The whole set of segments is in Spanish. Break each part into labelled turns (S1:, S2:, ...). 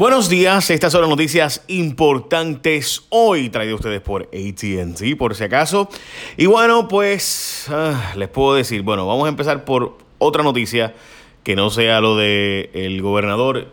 S1: Buenos días, estas son las noticias importantes hoy traído ustedes por ATT, por si acaso. Y bueno, pues ah, les puedo decir, bueno, vamos a empezar por otra noticia que no sea lo de el gobernador.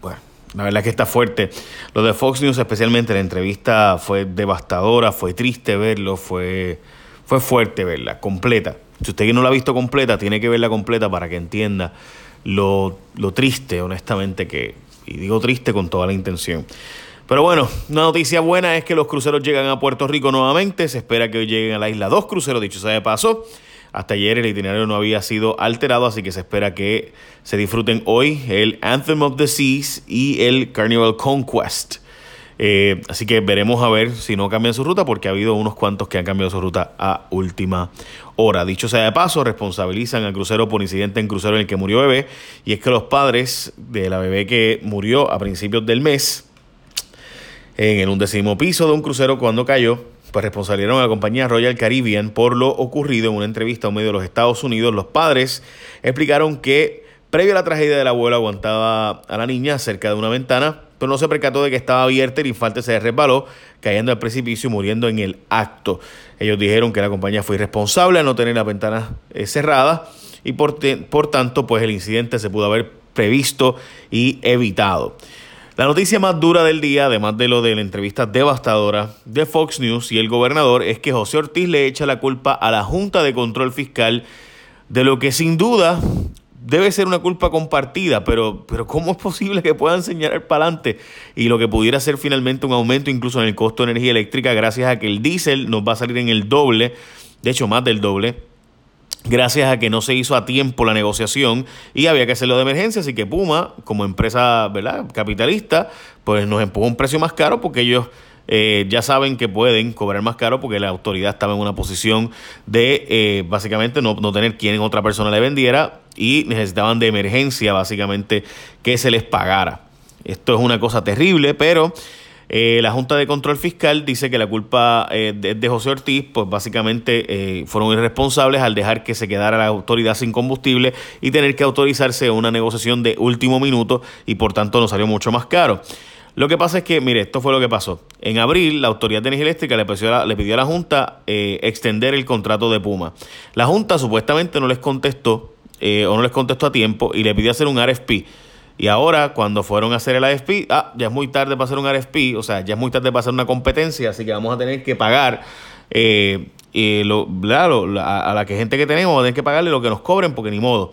S1: Bueno, la verdad es que está fuerte. Lo de Fox News, especialmente la entrevista, fue devastadora, fue triste verlo, fue, fue fuerte verla, completa. Si usted no la ha visto completa, tiene que verla completa para que entienda lo, lo triste, honestamente, que, y digo triste con toda la intención. Pero bueno, una noticia buena es que los cruceros llegan a Puerto Rico nuevamente. Se espera que lleguen a la isla dos cruceros, dicho sea de paso. Hasta ayer el itinerario no había sido alterado, así que se espera que se disfruten hoy el Anthem of the Seas y el Carnival Conquest. Eh, así que veremos a ver si no cambian su ruta, porque ha habido unos cuantos que han cambiado su ruta a última hora. Dicho sea de paso, responsabilizan al crucero por incidente en crucero en el que murió bebé, y es que los padres de la bebé que murió a principios del mes, en un décimo piso de un crucero cuando cayó, pues responsabilizaron a la compañía Royal Caribbean por lo ocurrido en una entrevista a un medio de los Estados Unidos. Los padres explicaron que previo a la tragedia del abuelo aguantaba a la niña cerca de una ventana no se percató de que estaba abierta y el infante se resbaló, cayendo al precipicio y muriendo en el acto. Ellos dijeron que la compañía fue irresponsable al no tener las ventanas eh, cerradas y por, por tanto pues el incidente se pudo haber previsto y evitado. La noticia más dura del día, además de lo de la entrevista devastadora de Fox News y el gobernador, es que José Ortiz le echa la culpa a la Junta de Control Fiscal de lo que sin duda debe ser una culpa compartida, pero, pero ¿cómo es posible que puedan señalar para adelante y lo que pudiera ser finalmente un aumento incluso en el costo de energía eléctrica gracias a que el diésel nos va a salir en el doble, de hecho más del doble, gracias a que no se hizo a tiempo la negociación y había que hacerlo de emergencia, así que Puma, como empresa ¿verdad? capitalista, pues nos empujó un precio más caro porque ellos eh, ya saben que pueden cobrar más caro porque la autoridad estaba en una posición de eh, básicamente no, no tener quien otra persona le vendiera y necesitaban de emergencia básicamente que se les pagara. Esto es una cosa terrible, pero eh, la Junta de Control Fiscal dice que la culpa eh, de, José Ortiz, pues básicamente eh, fueron irresponsables al dejar que se quedara la autoridad sin combustible y tener que autorizarse una negociación de último minuto y por tanto nos salió mucho más caro. Lo que pasa es que, mire, esto fue lo que pasó. En abril, la Autoridad de Energía Eléctrica le pidió a la, a Junta extender el contrato de Puma. La Junta supuestamente no les contestó eh, o no les contestó a tiempo y le pidió hacer un RFP. Y ahora, cuando fueron a hacer el RFP, ah, ya es muy tarde para hacer un RFP, o sea, ya es muy tarde para hacer una competencia, así que vamos a tener que pagar eh, lo, a la que gente que tenemos, vamos a tener que pagarle lo que nos cobren, porque ni modo.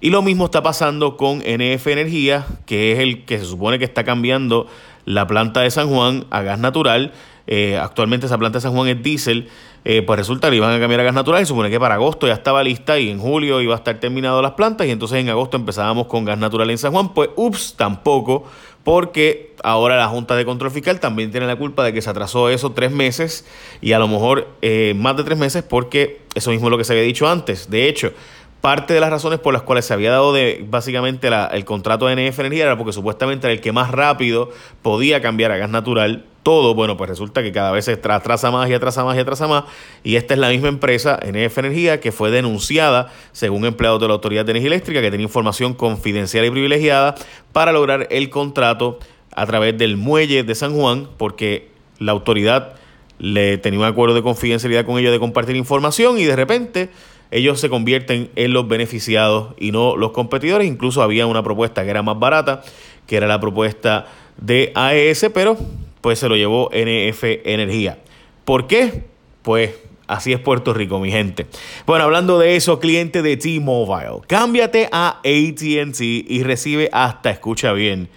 S1: Y lo mismo está pasando con NF Energía, que es el que se supone que está cambiando la planta de San Juan a gas natural. Eh, actualmente esa planta de San Juan es diésel eh, pues resulta que iban a cambiar a gas natural y supone que para agosto ya estaba lista y en julio iba a estar terminado las plantas y entonces en agosto empezábamos con gas natural en San Juan. Pues ups, tampoco, porque ahora la Junta de Control Fiscal también tiene la culpa de que se atrasó eso tres meses y a lo mejor eh, más de tres meses porque eso mismo es lo que se había dicho antes. De hecho, parte de las razones por las cuales se había dado de básicamente el contrato de NF Energía era porque supuestamente era el que más rápido podía cambiar a gas natural todo, bueno, pues resulta que cada vez se atrasa más y atrasa más y atrasa más. Y esta es la misma empresa, NF Energía, que fue denunciada, según empleados de la Autoridad de Energía Eléctrica, que tenía información confidencial y privilegiada para lograr el contrato a través del muelle de San Juan, porque la autoridad le tenía un acuerdo de confidencialidad con ellos de compartir información y de repente ellos se convierten en los beneficiados y no los competidores. Incluso había una propuesta que era más barata, que era la propuesta de AES, pero pues se lo llevó NF Energía. ¿Por qué? Pues así es Puerto Rico, mi gente. Bueno, hablando de eso, cliente de T-Mobile, cámbiate a ATT y recibe hasta, escucha bien,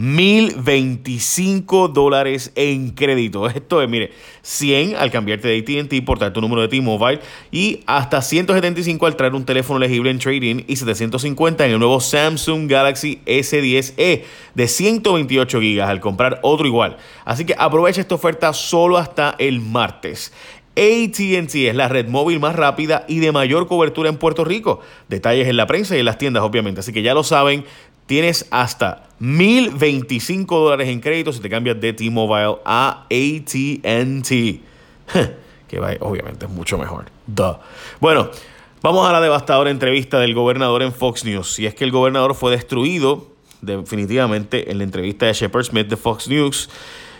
S1: 1025 dólares en crédito. Esto es, mire, 100 al cambiarte de ATT por traer tu número de T-Mobile y hasta 175 al traer un teléfono elegible en trading y 750 en el nuevo Samsung Galaxy S10e de 128 GB al comprar otro igual. Así que aprovecha esta oferta solo hasta el martes. ATT es la red móvil más rápida y de mayor cobertura en Puerto Rico. Detalles en la prensa y en las tiendas, obviamente. Así que ya lo saben, tienes hasta 1025 dólares en crédito si te cambias de T-Mobile a ATT. que obviamente es mucho mejor. Bueno, vamos a la devastadora entrevista del gobernador en Fox News. Si es que el gobernador fue destruido definitivamente, en la entrevista de Shepard Smith de Fox News.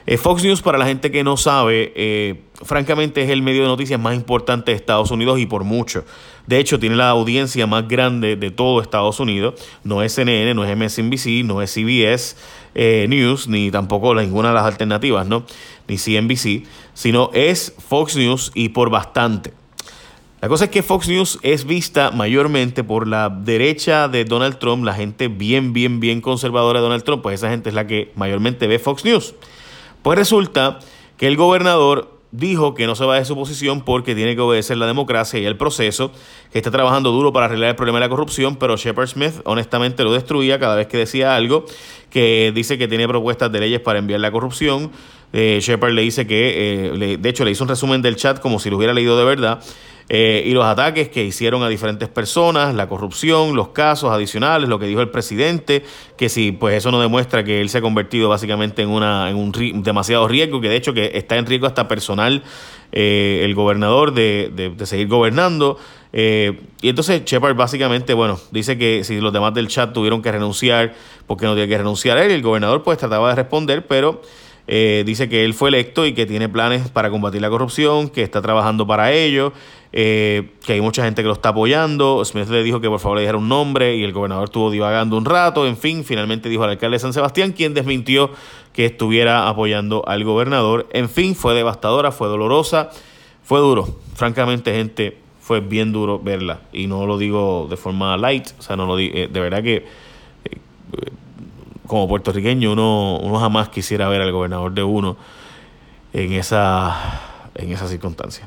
S1: Eh, Fox News, para la gente que no sabe, eh, francamente es el medio de noticias más importante de Estados Unidos y por mucho. De hecho, tiene la audiencia más grande de todo Estados Unidos. No es CNN, no es MSNBC, no es CBS eh, News, ni tampoco ninguna de las alternativas, ¿no? Ni CNBC, sino es Fox News y por bastante. La cosa es que Fox News es vista mayormente por la derecha de Donald Trump, la gente bien, bien, bien conservadora de Donald Trump, pues esa gente es la que mayormente ve Fox News. Pues resulta que el gobernador dijo que no se va de su posición porque tiene que obedecer la democracia y el proceso, que está trabajando duro para arreglar el problema de la corrupción, pero Shepard Smith honestamente lo destruía cada vez que decía algo, que dice que tiene propuestas de leyes para enviar la corrupción. Eh, Shepard le dice que, eh, de hecho, le hizo un resumen del chat como si lo hubiera leído de verdad eh, y los ataques que hicieron a diferentes personas, la corrupción, los casos adicionales, lo que dijo el presidente, que si pues eso no demuestra que él se ha convertido básicamente en, una, en un demasiado riesgo, que de hecho que está en riesgo hasta personal eh, el gobernador de, de, seguir gobernando. Eh, y entonces Shepard básicamente, bueno, dice que si los demás del chat tuvieron que renunciar, porque no tiene que renunciar él, el gobernador pues trataba de responder, pero... dice que él fue electo y que tiene planes para combatir la corrupción, que está trabajando para ello, eh, que hay mucha gente que lo está apoyando. Smith le dijo que por favor le dijera un nombre y el gobernador estuvo divagando un rato. En fin, finalmente dijo al alcalde de San Sebastián, quien desmintió que estuviera apoyando al gobernador. En fin, fue devastadora, fue dolorosa, fue duro. Francamente, gente, fue bien duro verla. Y no lo digo de forma light, o sea, no lo digo, eh, de verdad que eh, como puertorriqueño uno, uno jamás quisiera ver al gobernador de uno en esa, en esa circunstancia.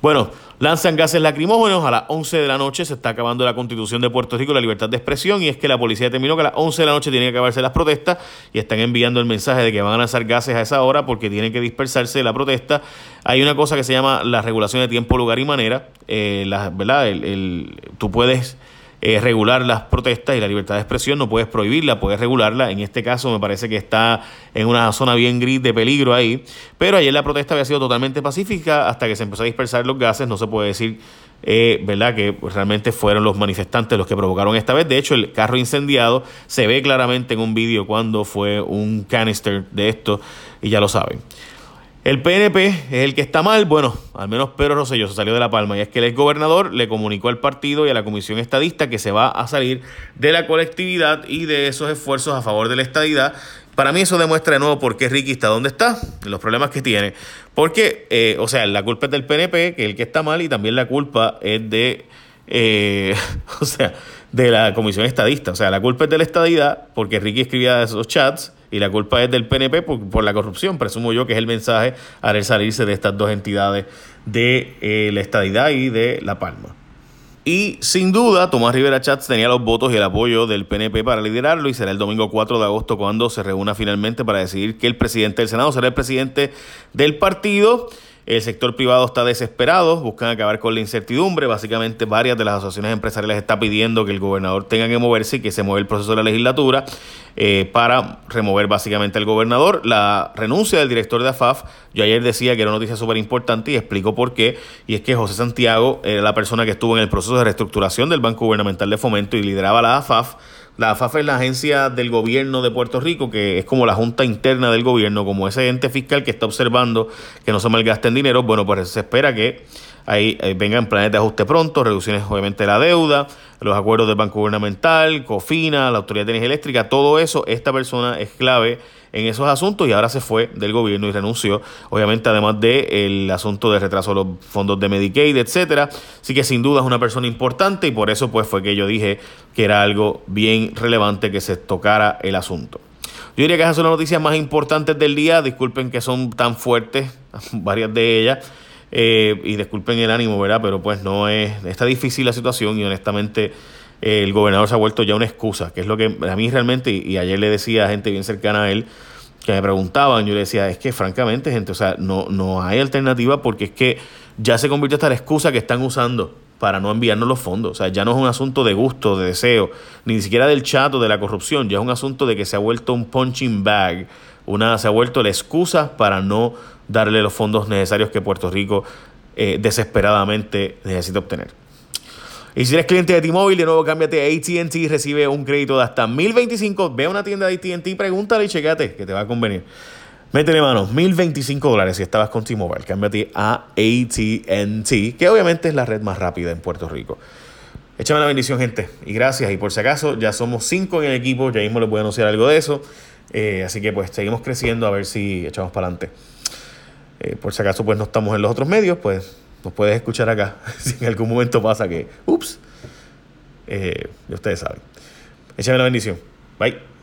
S1: Bueno, lanzan gases lacrimógenos a las 11 de la noche. Se está acabando la constitución de Puerto Rico, la libertad de expresión. Y es que la policía determinó que a las 11 de la noche tienen que acabarse las protestas. Y están enviando el mensaje de que van a lanzar gases a esa hora porque tienen que dispersarse la protesta. Hay una cosa que se llama la regulación de tiempo, lugar y manera. Eh, la, ¿verdad? el, tú puedes eh, regular las protestas y la libertad de expresión, no puedes prohibirla, puedes regularla. En este caso me parece que está en una zona bien gris de peligro ahí. Pero ayer la protesta había sido totalmente pacífica hasta que se empezó a dispersar los gases. No se puede decir, eh, ¿verdad?, que realmente fueron los manifestantes los que provocaron esta vez. De hecho, el carro incendiado se ve claramente en un vídeo cuando fue un canister de esto y ya lo saben. El PNP es el que está mal. Bueno, al menos Pedro Rosselló se salió de la palma. Y es que el ex gobernador le comunicó al partido y a la comisión estadista que se va a salir de la colectividad y de esos esfuerzos a favor de la estadidad. Para mí eso demuestra de nuevo por qué Ricky está donde está, los problemas que tiene. Porque, eh, o sea, la culpa es del PNP, que es el que está mal, y también la culpa es de, eh, o sea, de la comisión estadista. O sea, la culpa es de la estadidad, porque Ricky escribía esos chats y la culpa es del PNP por, la corrupción. Presumo yo que es el mensaje al salirse de estas dos entidades de eh, la estadidad y de La Palma. Y sin duda, Tomás Rivera Chats tenía los votos y el apoyo del PNP para liderarlo y será el domingo 4 de agosto cuando se reúna finalmente para decidir que el presidente del Senado será el presidente del partido. El sector privado está desesperado, buscan acabar con la incertidumbre. Básicamente, varias de las asociaciones empresariales están pidiendo que el gobernador tenga que moverse y que se mueva el proceso de la legislatura eh, para remover básicamente al gobernador. La renuncia del director de AFAF, yo ayer decía que era una noticia súper importante y explico por qué. Y es que José Santiago era la persona que estuvo en el proceso de reestructuración del Banco Gubernamental de Fomento y lideraba la AFAF la AFAF es la agencia del gobierno de Puerto Rico, que es como la junta interna del gobierno, como ese ente fiscal que está observando que no se malgasten dinero. Bueno, pues se espera que ahí eh, vengan planes de ajuste pronto, reducciones obviamente de la deuda, los acuerdos del Banco Gubernamental, COFINA, la Autoridad de Energía Eléctrica, todo eso, esta persona es clave en esos asuntos y ahora se fue del gobierno y renunció, obviamente además del asunto de retraso de los fondos de Medicaid, etcétera. Así que sin duda es una persona importante y por eso pues fue que yo dije que era algo bien relevante que se tocara el asunto. Yo diría que esas son las noticias más importantes del día. Disculpen que son tan fuertes, varias de ellas. Eh, y disculpen el ánimo, ¿verdad? Pero pues no es. Está difícil la situación y honestamente el gobernador se ha vuelto ya una excusa, que es lo que a mí realmente, y, ayer le decía a gente bien cercana a él, que me preguntaban, yo le decía, es que francamente, gente, o sea, no, no hay alternativa porque es que ya se convirtió esta la excusa que están usando para no enviarnos los fondos. O sea, ya no es un asunto de gusto, de deseo, ni siquiera del chato, de la corrupción, ya es un asunto de que se ha vuelto un punching bag, una, se ha vuelto la excusa para no darle los fondos necesarios que Puerto Rico eh, desesperadamente necesita obtener. Y si eres cliente de T-Mobile, de nuevo cámbiate a ATT y recibe un crédito de hasta 1025. Ve a una tienda de ATT, pregúntale y checate que te va a convenir. Métele mano, 1025 dólares si estabas con T-Mobile. Cámbiate a ATT, que obviamente es la red más rápida en Puerto Rico. Échame la bendición, gente. Y gracias. Y por si acaso, ya somos cinco en el equipo. Ya mismo les voy a anunciar algo de eso. Eh, así que pues seguimos creciendo a ver si echamos para adelante. Eh, por si acaso pues no estamos en los otros medios, pues nos puedes escuchar acá. si en algún momento pasa que, ups, eh, ustedes saben. Échame la bendición. Bye.